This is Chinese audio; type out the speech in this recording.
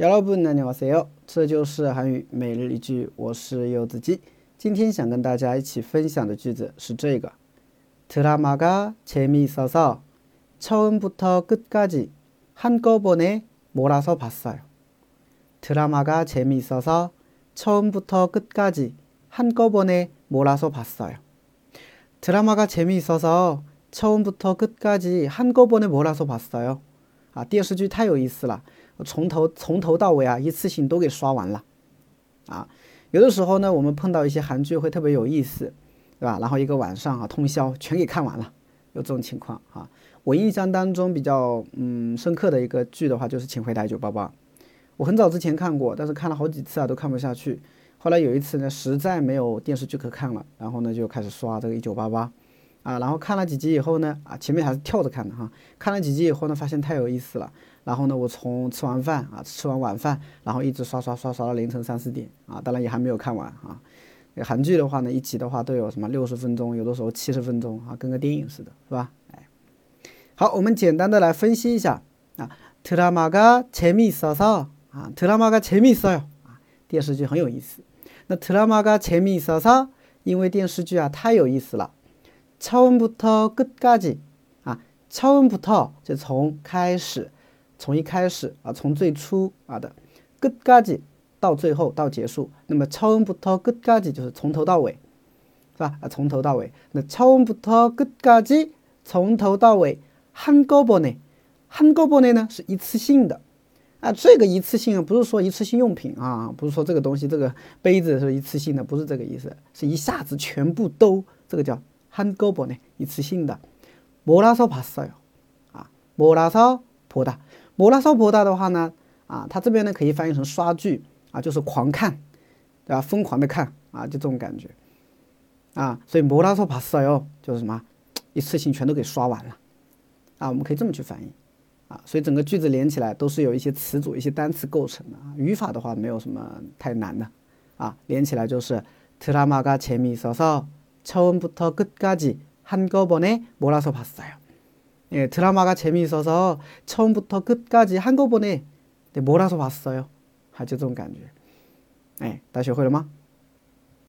여러분 안녕하세요. 这就是韩语每日一句我是柚子鸡今天想跟大家一起分享的句子是这个 드라마가 재미있어서 처음부터 끝까지 한꺼번에 몰아서 봤어요. 드라마가 재미있어서 처음부터 끝까지 한꺼번에 몰아서 봤어요. 드라마가 재미있어서 처음부터 끝까지 한꺼번에 몰아서 봤어요. 啊，电视剧太有意思了。从头从头到尾啊，一次性都给刷完了，啊，有的时候呢，我们碰到一些韩剧会特别有意思，对吧？然后一个晚上啊，通宵全给看完了，有这种情况啊。我印象当中比较嗯深刻的一个剧的话，就是《请回答一九八八》。我很早之前看过，但是看了好几次啊，都看不下去。后来有一次呢，实在没有电视剧可看了，然后呢就开始刷这个《一九八八》，啊，然后看了几集以后呢，啊，前面还是跳着看的哈。看了几集以后呢，发现太有意思了。然后呢，我从吃完饭啊，吃完晚饭，然后一直刷刷刷刷到凌晨三四点啊，当然也还没有看完啊。韩剧的话呢，一集的话都有什么六十分钟，有的时候七十分钟啊，跟个电影似的，是吧？哎，好，我们简单的来分析一下啊，드라마가재미있어서啊，드라마가재미있어요啊，电视剧很有意思。那드라마가재미있어서因为电视剧啊太有意思了， 처음부터끝까지啊，처음부터就从开始。从一开始啊，从最初啊的끝까지到最后到结束，那么처음부터끝까지就是从头到尾，是吧？啊，从头到尾。那처음부터끝까지从头到尾한꺼번에한꺼번에呢是一次性的啊，这个一次性啊不是说一次性用品啊，不是说这个东西这个杯子是一次性的，不是这个意思，是一下子全部都这个叫 한꺼번에一次性的。몰아서봤어요啊，몰아서보다摩拉索博大的话呢，啊，它这边呢可以翻译成刷剧啊，就是狂看，对吧？疯狂的看啊，就这种感觉啊。所以摩拉索帕斯哟就是什么，一次性全都给刷完了啊。我们可以这么去翻译啊。所以整个句子连起来都是有一些词组、一些单词构成的。语法的话没有什么太难的啊，连起来就是드라마가재미있어서 처음부터끝까지한꺼번에몰아서봤어요 예, 드라마가 재미있어서 처음부터 끝까지 한꺼번에 네, 몰아서 봤어요. 还就这种感觉。哎，大家学会了吗？